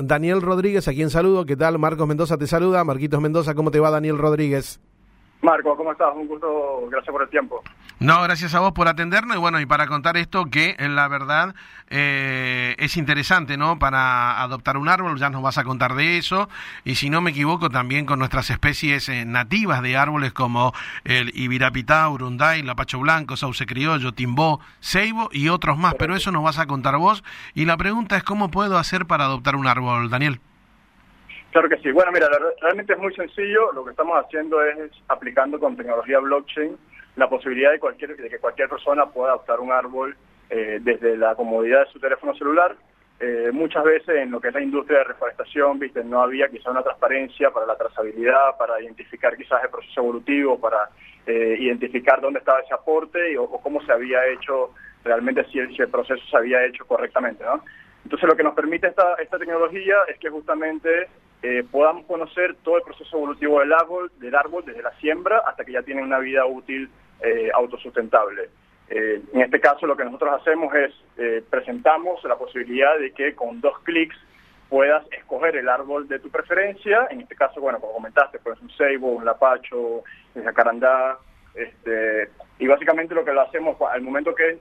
Daniel Rodríguez, a quien saludo. ¿Qué tal? Marcos Mendoza te saluda. Marquitos Mendoza, ¿cómo te va Daniel Rodríguez? Marco, ¿cómo estás? Un gusto, gracias por el tiempo. No, gracias a vos por atendernos y bueno, y para contar esto que en la verdad eh, es interesante, ¿no? Para adoptar un árbol, ya nos vas a contar de eso, y si no me equivoco también con nuestras especies eh, nativas de árboles como el Ibirapitá, Urunday, Lapacho Blanco, Sauce Criollo, Timbó, Ceibo y otros más, pero eso nos vas a contar vos. Y la pregunta es, ¿cómo puedo hacer para adoptar un árbol, Daniel? Claro que sí. Bueno, mira, realmente es muy sencillo. Lo que estamos haciendo es aplicando con tecnología blockchain la posibilidad de, cualquier, de que cualquier persona pueda adoptar un árbol eh, desde la comodidad de su teléfono celular. Eh, muchas veces en lo que es la industria de reforestación, viste, no había quizá una transparencia para la trazabilidad, para identificar quizás el proceso evolutivo, para eh, identificar dónde estaba ese aporte y, o, cómo se había hecho realmente si el, proceso se había hecho correctamente. Entonces lo que nos permite esta, esta tecnología es que justamente eh, podamos conocer todo el proceso evolutivo del árbol, del árbol desde la siembra hasta que ya tiene una vida útil eh, autosustentable. Eh, en este caso lo que nosotros hacemos es presentamos la posibilidad de que con dos clics puedas escoger el árbol de tu preferencia, en este caso, bueno, como comentaste, pues un ceibo, un lapacho, un jacarandá, este, y básicamente lo que lo hacemos al momento que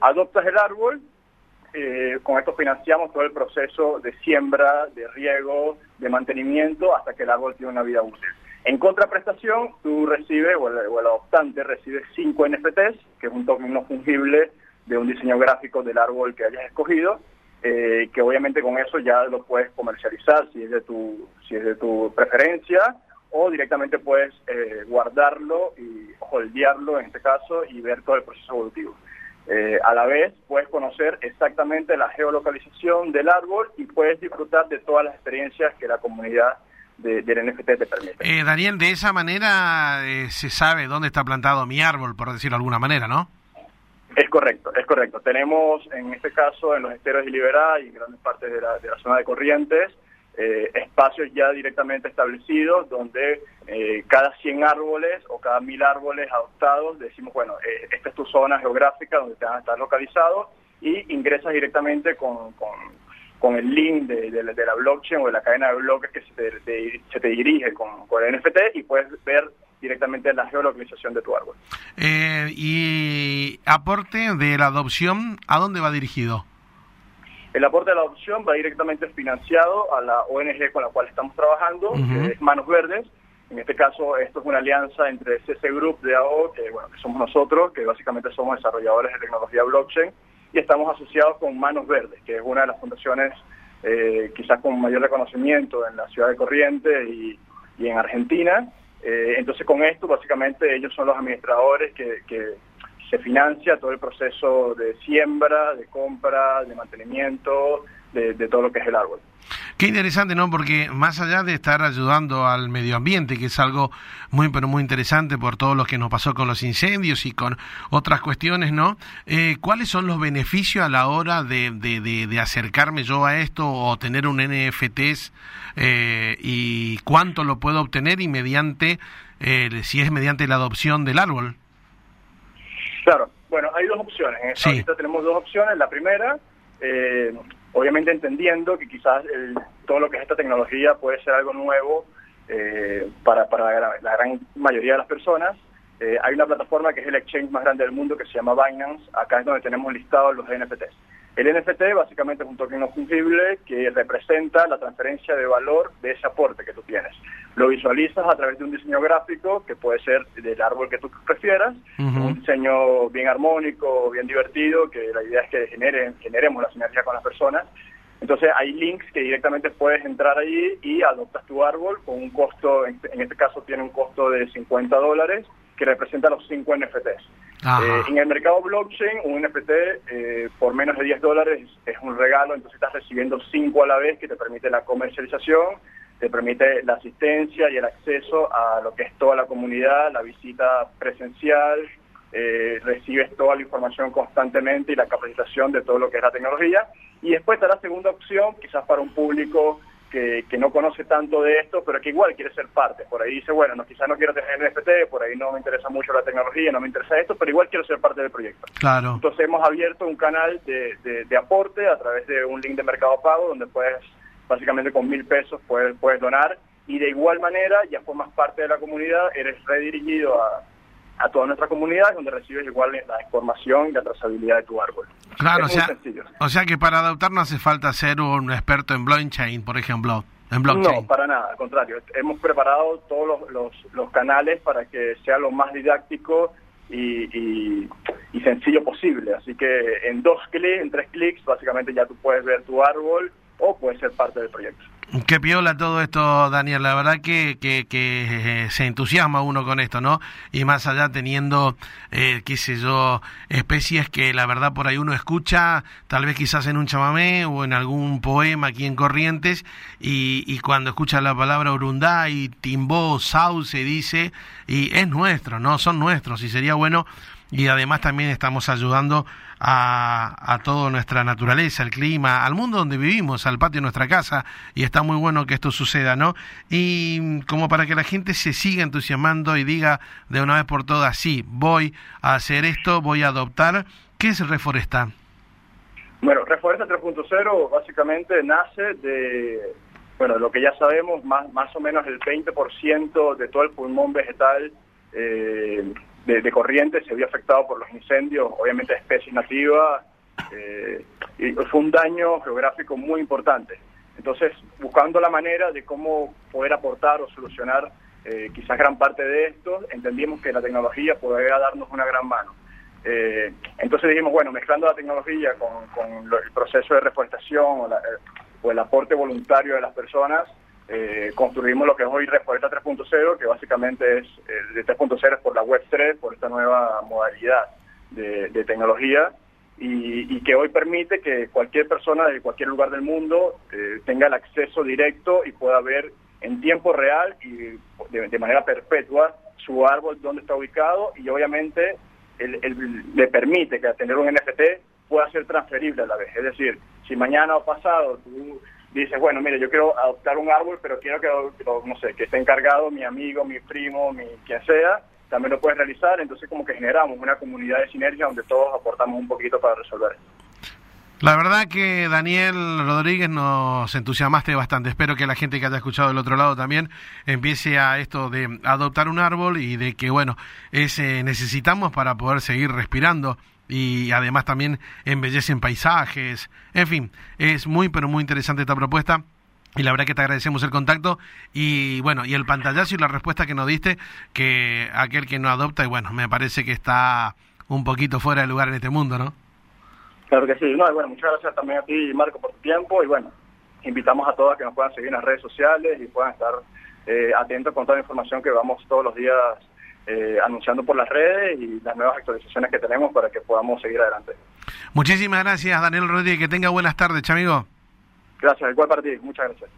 adoptas el árbol, eh, con esto financiamos todo el proceso de siembra, de riego, de mantenimiento hasta que el árbol tiene una vida útil. En contraprestación, tú recibes, o el, adoptante recibe 5 NFTs, que es un token no fungible de un diseño gráfico del árbol que hayas escogido, eh, que obviamente con eso ya lo puedes comercializar si es de tu, si es de tu preferencia, o directamente puedes eh, guardarlo y holdearlo en este caso y ver todo el proceso evolutivo. Eh, a la vez puedes conocer exactamente la geolocalización del árbol y puedes disfrutar de todas las experiencias que la comunidad del NFT te permite. Eh, Daniel, de esa manera eh, se sabe dónde está plantado mi árbol, por decirlo de alguna manera, ¿no? Es correcto, es correcto. Tenemos en este caso en los esteros de Liberá y grandes partes de la, de la zona de Corrientes eh, espacios ya directamente establecidos donde eh, cada 100 árboles o cada 1000 árboles adoptados decimos, bueno, eh, esta es tu zona geográfica donde te van a estar localizados y ingresas directamente con, con, el link de, de, la blockchain o de la cadena de bloques que se te, se te dirige con, con, el NFT y puedes ver directamente la geolocalización de tu árbol. y aporte de la adopción, ¿a dónde va dirigido? El aporte de la adopción va directamente financiado a la ONG con la cual estamos trabajando, que es Manos Verdes. En este caso, esto es una alianza entre CC Group de AO, que, bueno, que somos nosotros, que básicamente somos desarrolladores de tecnología blockchain, y estamos asociados con Manos Verdes, que es una de las fundaciones eh, quizás con mayor reconocimiento en la ciudad de Corrientes y, en Argentina. Eh, entonces, con esto, básicamente, ellos son los administradores que, que se financia todo el proceso de siembra, de compra, de mantenimiento, de, todo lo que es el árbol. Qué interesante, ¿no? Porque más allá de estar ayudando al medio ambiente, que es algo muy, pero muy interesante por todo lo que nos pasó con los incendios y con otras cuestiones, ¿no? Eh, ¿Cuáles son los beneficios a la hora de, acercarme yo a esto o tener un NFT eh, y cuánto lo puedo obtener y mediante, eh, si es mediante la adopción del árbol? Claro, bueno, hay dos opciones. Sí. Ahorita tenemos dos opciones. La primera, eh, obviamente entendiendo que quizás todo lo que es esta tecnología puede ser algo nuevo eh, para, para la, gran mayoría de las personas. Eh, hay una plataforma que es el exchange más grande del mundo que se llama Binance. Acá es donde tenemos listados los NFTs. El NFT básicamente es un token no fungible que representa la transferencia de valor de ese aporte que tú tienes. Lo visualizas a través de un diseño gráfico que puede ser del árbol que tú prefieras, un diseño bien armónico, bien divertido, que la idea es que generen, generemos la sinergia con las personas. Entonces hay links que directamente puedes entrar allí y adoptas tu árbol con un costo, en este caso tiene un costo de 50 dólares, que representa los 5 NFTs. Eh, en el mercado blockchain, un NFT eh, por menos de 10 dólares es un regalo, entonces estás recibiendo 5 a la vez que te permite la comercialización, te permite la asistencia y el acceso a lo que es toda la comunidad, la visita presencial, eh, recibes toda la información constantemente y la capacitación de todo lo que es la tecnología. Y después está la segunda opción, quizás para un público que, no conoce tanto de esto, pero que igual quiere ser parte. Por ahí dice, bueno, no, quizás no quiero tener NFT, por ahí no me interesa mucho la tecnología, no me interesa esto, pero igual quiero ser parte del proyecto. Claro. Entonces hemos abierto un canal de, de, aporte a través de un link de Mercado Pago donde puedes básicamente con mil pesos puedes, puedes donar y de igual manera ya formas parte de la comunidad, eres redirigido a, a toda nuestra comunidad donde recibes igual la información y la trazabilidad de tu árbol. Claro, o sea, o sea que para adoptar no hace falta ser un experto en blockchain, por ejemplo. En blockchain. No, para nada, al contrario. Hemos preparado todos los, los, los canales para que sea lo más didáctico y, y, y, sencillo posible. Así que en dos clics, en tres clics, básicamente ya tú puedes ver tu árbol o puedes ser parte del proyecto. Qué piola todo esto, Daniel. La verdad que, que, que, eh, se entusiasma uno con esto, ¿no? Y más allá teniendo, eh, qué sé yo, especies que la verdad por ahí uno escucha, tal vez quizás en un chamamé o en algún poema aquí en Corrientes, y, y cuando escucha la palabra urundá y timbó, sauce, dice, y es nuestro, ¿no? Son nuestros, y sería bueno y además también estamos ayudando a, a toda nuestra naturaleza, al clima, al mundo donde vivimos, al patio de nuestra casa y está muy bueno que esto suceda, ¿no? Y como para que la gente se siga entusiasmando y diga de una vez por todas, sí, voy a hacer esto, voy a adoptar, ¿qué es Reforesta? Bueno, Reforesta 3.0 básicamente nace de, bueno, lo que ya sabemos, más, más o menos el 20% de todo el pulmón vegetal eh, de, de, Corrientes se vio afectado por los incendios, obviamente especies nativas, eh, y fue un daño geográfico muy importante. Entonces, buscando la manera de cómo poder aportar o solucionar eh, quizás gran parte de esto, entendimos que la tecnología podría darnos una gran mano. Eh, entonces dijimos, bueno, mezclando la tecnología con, el proceso de reforestación o el aporte voluntario de las personas, eh, construimos lo que es hoy Reforesta 3.0, que básicamente es el de 3.0 es por la Web 3, por esta nueva modalidad de, tecnología, y, que hoy permite que cualquier persona de cualquier lugar del mundo eh, tenga el acceso directo y pueda ver en tiempo real y de, manera perpetua su árbol donde está ubicado y obviamente el, el, le permite que tener un NFT pueda ser transferible a la vez. Es decir, si mañana o pasado tú dices, bueno, mire, yo quiero adoptar un árbol, pero quiero que, no sé, que esté encargado mi amigo, mi primo, mi quien sea, también lo puedes realizar, entonces como que generamos una comunidad de sinergia donde todos aportamos un poquito para resolver. La verdad que Daniel Rodríguez nos entusiasmaste bastante. Espero que la gente que haya escuchado del otro lado también empiece a esto de adoptar un árbol y de que, bueno, ese necesitamos para poder seguir respirando y además también embellecen paisajes. En fin, es muy, pero muy interesante esta propuesta. Y la verdad que te agradecemos el contacto y bueno, y el pantallazo y la respuesta que nos diste, que aquel que no adopta, y bueno, me parece que está un poquito fuera de lugar en este mundo, ¿no? Claro que sí, no, bueno, muchas gracias también a ti, Marco, por tu tiempo y bueno, invitamos a todos a que nos puedan seguir en las redes sociales y puedan estar eh, atentos con toda la información que vamos todos los días eh, anunciando por las redes y las nuevas actualizaciones que tenemos para que podamos seguir adelante. Muchísimas gracias, Daniel Rodríguez. Que tenga buenas tardes, amigo. Gracias, igual para ti. Muchas gracias.